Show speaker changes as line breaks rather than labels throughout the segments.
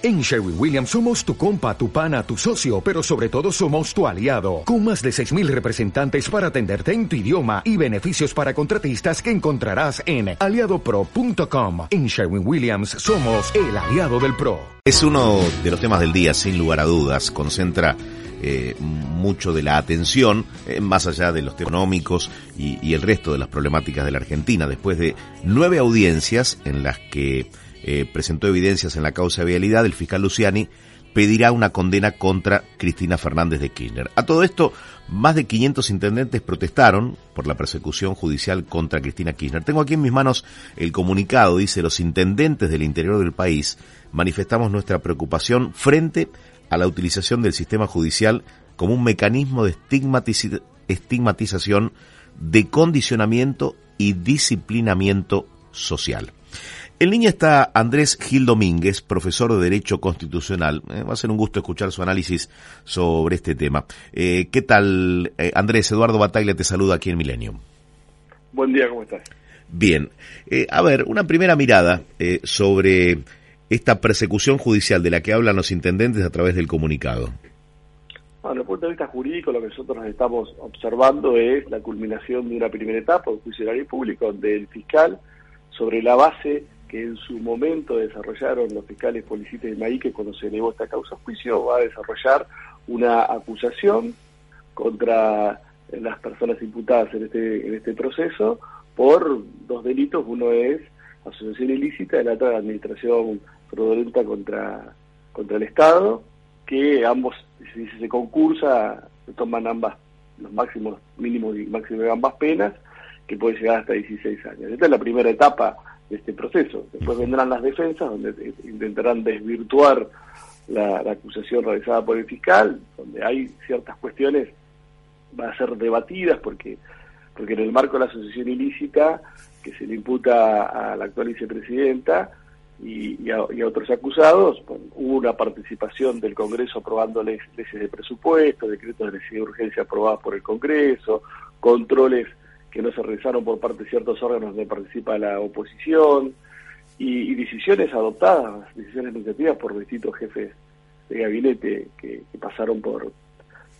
En Sherwin Williams somos tu compa, tu pana, tu socio, pero sobre todo somos tu aliado, con más de 6.000 representantes para atenderte en tu idioma y beneficios para contratistas que encontrarás en aliadopro.com. En Sherwin Williams somos el aliado del PRO.
Es uno de los temas del día, sin lugar a dudas, concentra eh, mucho de la atención, eh, más allá de los temas económicos y, y el resto de las problemáticas de la Argentina, después de nueve audiencias en las que eh, presentó evidencias en la causa de vialidad, el fiscal Luciani pedirá una condena contra Cristina Fernández de Kirchner. A todo esto, más de 500 intendentes protestaron por la persecución judicial contra Cristina Kirchner. Tengo aquí en mis manos el comunicado, dice, los intendentes del interior del país manifestamos nuestra preocupación frente a la utilización del sistema judicial como un mecanismo de estigmatización, de condicionamiento y disciplinamiento social. En línea está Andrés Gil Domínguez, profesor de Derecho Constitucional. Eh, va a ser un gusto escuchar su análisis sobre este tema. Eh, ¿Qué tal, eh, Andrés? Eduardo Bataglia te saluda aquí en Milenio.
Buen día, ¿cómo estás?
Bien. a ver, una primera mirada sobre esta persecución judicial de la que hablan los intendentes a través del comunicado.
Bueno, desde el punto de vista jurídico, lo que nosotros estamos observando es la culminación de una primera etapa de juicio público, donde el fiscal, sobre la base que en su momento desarrollaron los fiscales Policías de Maíque cuando se elevó esta causa a juicio, va a desarrollar una acusación contra las personas imputadas en este, en este proceso por dos delitos. Uno es asociación ilícita el otro administración fraudulenta contra, contra el Estado, que ambos, si se concursa, toman ambas, los máximos, mínimos y máximos de ambas penas, que puede llegar hasta 16 años. Esta es la primera etapa de este proceso. Después vendrán las defensas, donde intentarán desvirtuar la, acusación realizada por el fiscal, donde hay ciertas cuestiones van a ser debatidas porque porque en el marco de la asociación ilícita que se le imputa a la actual vicepresidenta y, a, otros acusados, hubo una participación del Congreso aprobando leyes de presupuesto, decretos de necesidad de urgencia aprobados por el Congreso, controles que no se realizaron por parte de ciertos órganos donde participa la oposición, y, decisiones adoptadas, decisiones administrativas por distintos jefes de gabinete que, pasaron por,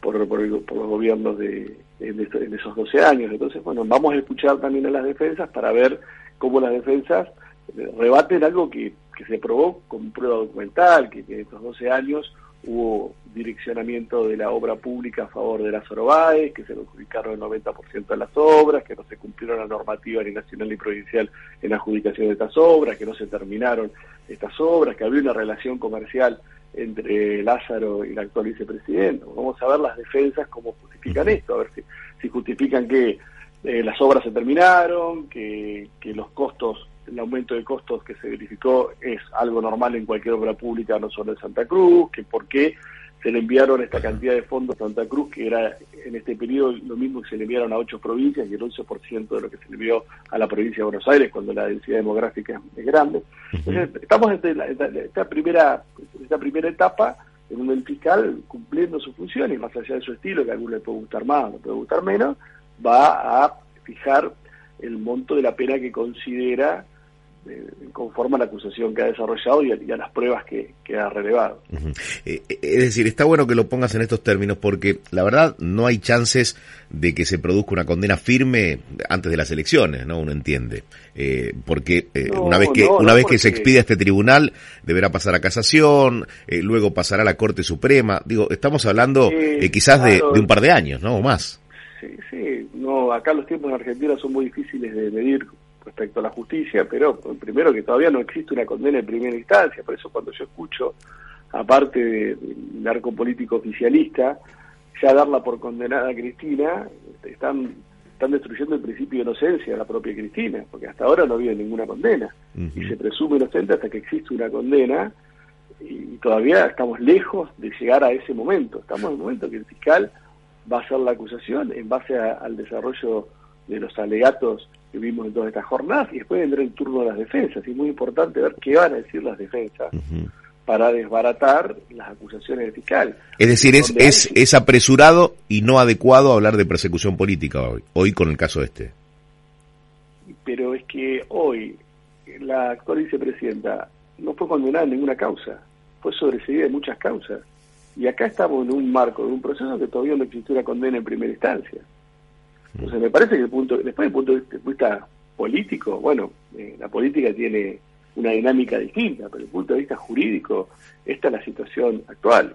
por, por, los gobiernos de, en, esos 12 años. Entonces, bueno, vamos a escuchar también a las defensas para ver cómo las defensas eh, rebaten algo que, que se probó con prueba documental, que en estos 12 años hubo direccionamiento de la obra pública a favor de las Orobaes, que se adjudicaron el 90% de las obras, que no se cumplieron la normativa ni nacional ni provincial en la adjudicación de estas obras, que no se terminaron estas obras, que había una relación comercial entre Lázaro y el actual vicepresidente. Vamos a ver las defensas cómo justifican esto, a ver si, si justifican que eh, las obras se terminaron, que, que los costos el aumento de costos que se verificó es algo normal en cualquier obra pública, no solo en Santa Cruz, que por qué se le enviaron esta cantidad de fondos a Santa Cruz, que era en este periodo lo mismo que se le enviaron a ocho provincias y el 11% de lo que se le envió a la provincia de Buenos Aires cuando la densidad demográfica es grande. Entonces, estamos en esta, primera, esta primera etapa en donde el fiscal, cumpliendo su función y más allá de su estilo, que a alguno le puede gustar más, le puede gustar menos, va a fijar el monto de la pena que considera conforme a la acusación que ha desarrollado y a, las pruebas que, ha relevado.
Eh, eh, es decir, está bueno que lo pongas en estos términos porque la verdad no hay chances de que se produzca una condena firme antes de las elecciones, ¿no? Uno entiende. Eh, porque una vez que una vez que se expida este tribunal deberá pasar a casación, luego pasará a la Corte Suprema. Digo, estamos hablando quizás de, de, un par de años, ¿no? O más.
Sí, sí. No, acá los tiempos en Argentina son muy difíciles de medir respecto a la justicia, pero primero que todavía no existe una condena en primera instancia, por eso cuando yo escucho, aparte del arco político oficialista, ya darla por condenada a Cristina, están, están destruyendo el principio de inocencia de la propia Cristina, porque hasta ahora no ha habido ninguna condena, y se presume inocente hasta que existe una condena, y todavía estamos lejos de llegar a ese momento, estamos en el momento que el fiscal va a hacer la acusación en base al desarrollo de los alegatos que vimos en todas estas jornadas y después vendrá el turno de las defensas. Y es muy importante ver qué van a decir las defensas para desbaratar las acusaciones del fiscal.
Es decir, es, es, es apresurado y no adecuado hablar de persecución política hoy, hoy con el caso este.
Pero es que hoy la actual vicepresidenta no fue condenada en ninguna causa. fue sobreseída de muchas causas. Y acá estamos en un marco, de un proceso que todavía no existe una condena en primera instancia. Entonces me parece que el punto, después del punto de vista político, bueno, eh, la política tiene una dinámica distinta, pero desde el punto de vista jurídico, esta es la situación actual.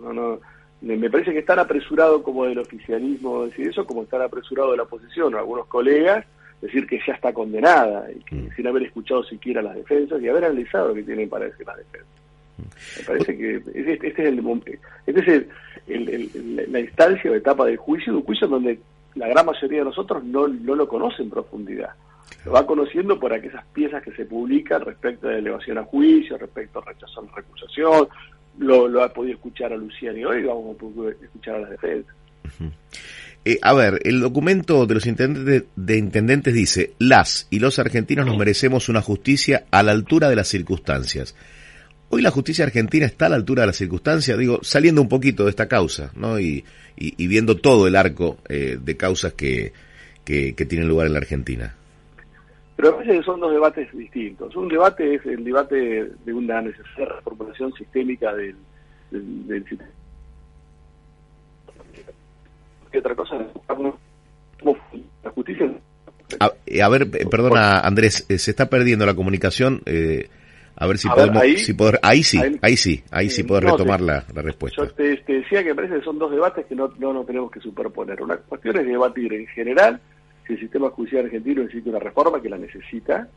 No, no, me parece que es tan apresurado como del oficialismo decir eso, como estar apresurado de la oposición o algunos colegas decir que ya está condenada y que, mm. sin haber escuchado siquiera las defensas y haber analizado lo que tienen para decir las defensas. Me parece que este, es el este es la instancia o etapa del juicio, de un juicio donde la gran mayoría de nosotros no, no lo conoce en profundidad. Lo va conociendo por aquellas piezas que se publican respecto de elevación a juicio, respecto a rechazo a la recusación. Lo, lo ha podido escuchar a Luciani hoy, vamos a poder escuchar a las defensas.
Eh, a ver, el documento de los intendentes, de intendentes dice, las y los argentinos nos merecemos una justicia a la altura de las circunstancias. Hoy la justicia argentina está a la altura de las circunstancias, digo, saliendo un poquito de esta causa, ¿no? Y, y, viendo todo el arco eh, de causas que, que, tienen lugar en la Argentina.
Pero a veces son dos debates distintos. Un debate es el debate de una necesaria reformulación sistémica del, del, sistema. Y otra cosa la justicia.
A, a, ver, perdona Andrés, eh, se está perdiendo la comunicación. Eh, a ver si podemos, ahí, si poder, ahí sí, ahí, sí, ahí sí puedo retomar la, respuesta.
Yo te, decía que me parece que son dos debates que no, no nos tenemos que superponer. Una cuestión es debatir en general si el sistema judicial argentino necesita una reforma, que la necesita,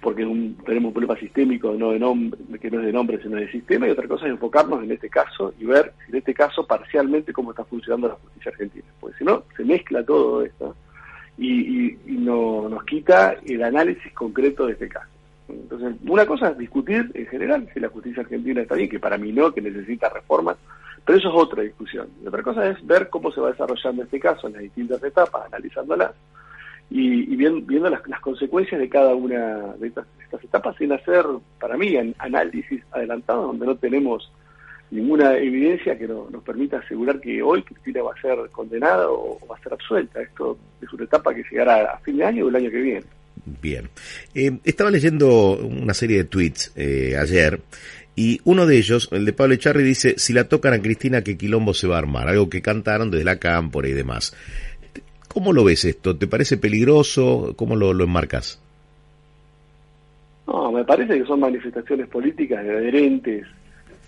porque tenemos un problema sistémico no de nombre, que no es de nombre, sino de sistema, y otra cosa es enfocarnos en este caso y ver, en este caso, parcialmente cómo está funcionando la justicia argentina. Porque si no, se mezcla todo esto y, y, no, nos quita el análisis concreto de este caso. Entonces, una cosa es discutir en general si la justicia argentina está bien, que para mí no, que necesita reformas, pero eso es otra discusión. Y otra cosa es ver cómo se va desarrollando este caso en las distintas etapas, analizándolas y, viendo las, consecuencias de cada una de estas, etapas sin hacer, para mí, análisis adelantados donde no tenemos ninguna evidencia que nos permita asegurar que hoy Cristina va a ser condenada o, va a ser absuelta. Esto es una etapa que llegará a fin de año o el año que viene.
Bien. Eh, estaba leyendo una serie de tweets eh, ayer y uno de ellos, el de Pablo Echarri, dice, si la tocan a Cristina, ¿qué quilombo se va a armar? Algo que cantaron desde la cámpora y demás. ¿Cómo lo ves esto? ¿Te parece peligroso? ¿Cómo lo, enmarcas?
No, me parece que son manifestaciones políticas adherentes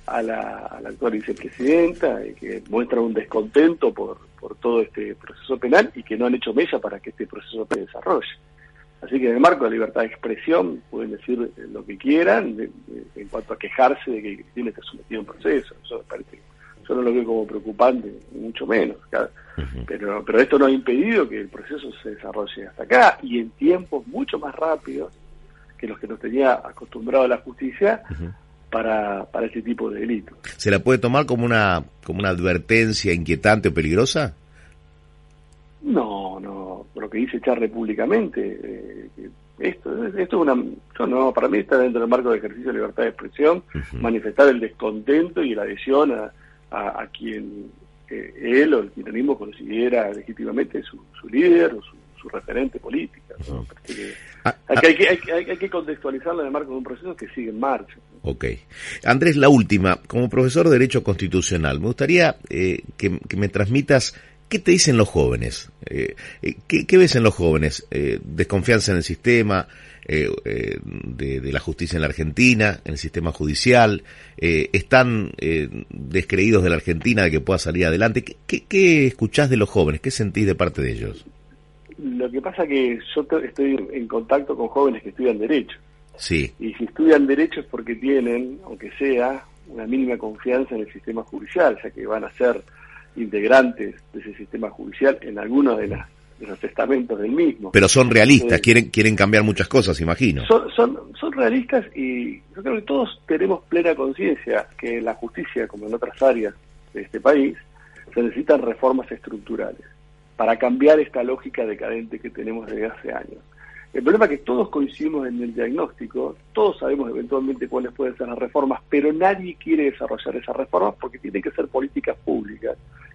a la, a actual vicepresidenta y que muestran un descontento por, por todo este proceso penal y que no han hecho mesa para que este proceso se desarrolle. Así que en el marco de la libertad de expresión pueden decir lo que quieran en cuanto a quejarse de que Cristina esté sometido a un proceso. Eso me parece, yo no lo veo como preocupante, mucho menos. Pero, pero esto no ha impedido que el proceso se desarrolle hasta acá y en tiempos mucho más rápidos que los que nos tenía acostumbrado la justicia para, para este tipo de delitos.
¿Se la puede tomar como una, como una advertencia inquietante o peligrosa?
No, no, lo que dice Charre públicamente, eh, esto, esto es una, no, para mí está dentro del marco de ejercicio de libertad de expresión, manifestar el descontento y la adhesión a, a, quien eh, él o el kirchnerismo considera legítimamente su, su líder o su, referente política. Ah, ah. hay, que, hay, hay, hay, que contextualizarlo en el marco de un proceso que sigue en marcha.
Ok. Andrés, la última. Como profesor de Derecho Constitucional, me gustaría eh, que, que me transmitas ¿Qué te dicen los jóvenes? Eh, eh, ¿qué, ves en los jóvenes? Eh, ¿Desconfianza en el sistema de, la justicia en la Argentina, en el sistema judicial? ¿Están descreídos de la Argentina de que pueda salir adelante? ¿Qué, qué, escuchás de los jóvenes? ¿Qué sentís de parte de ellos?
Lo que pasa es que yo estoy en contacto con jóvenes que estudian Derecho.
Sí.
Y si estudian Derecho es porque tienen, aunque sea, una mínima confianza en el sistema judicial, ya que van a ser integrantes de ese sistema judicial en algunos de, los testamentos del mismo.
Pero son realistas, quieren quieren cambiar muchas cosas, imagino.
Son, son, son realistas y yo creo que todos tenemos plena conciencia que en la justicia, como en otras áreas de este país, se necesitan reformas estructurales para cambiar esta lógica decadente que tenemos desde hace años. El problema es que todos coincidimos en el diagnóstico, todos sabemos eventualmente cuáles pueden ser las reformas, pero nadie quiere desarrollar esas reformas porque tienen que ser políticas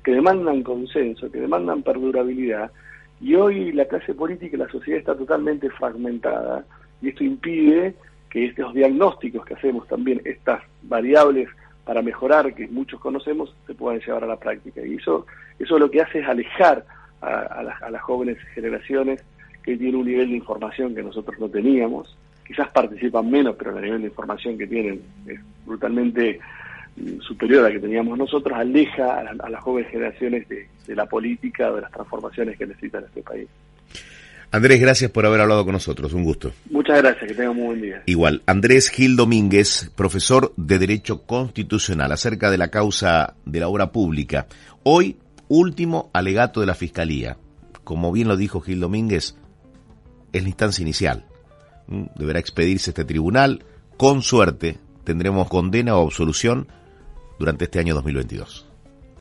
que demandan consenso, que demandan perdurabilidad, y hoy la clase política y la sociedad está totalmente fragmentada, y esto impide que estos diagnósticos que hacemos también, estas variables para mejorar que muchos conocemos, se puedan llevar a la práctica. Y eso, eso lo que hace es alejar a, las, jóvenes generaciones que tienen un nivel de información que nosotros no teníamos. Quizás participan menos, pero el nivel de información que tienen es brutalmente superior a la que teníamos nosotros, aleja a, las jóvenes generaciones de, de la política, de las transformaciones que necesita este país.
Andrés, gracias por haber hablado con nosotros. Un gusto.
Muchas gracias, que tengan un buen día.
Igual, Andrés Gil Domínguez, profesor de Derecho Constitucional, acerca de la causa de la obra pública. Hoy, último alegato de la Fiscalía. Como bien lo dijo Gil Domínguez, es la instancia inicial. Mm, deberá expedirse este tribunal. Con suerte, tendremos condena o absolución durante este año 2022.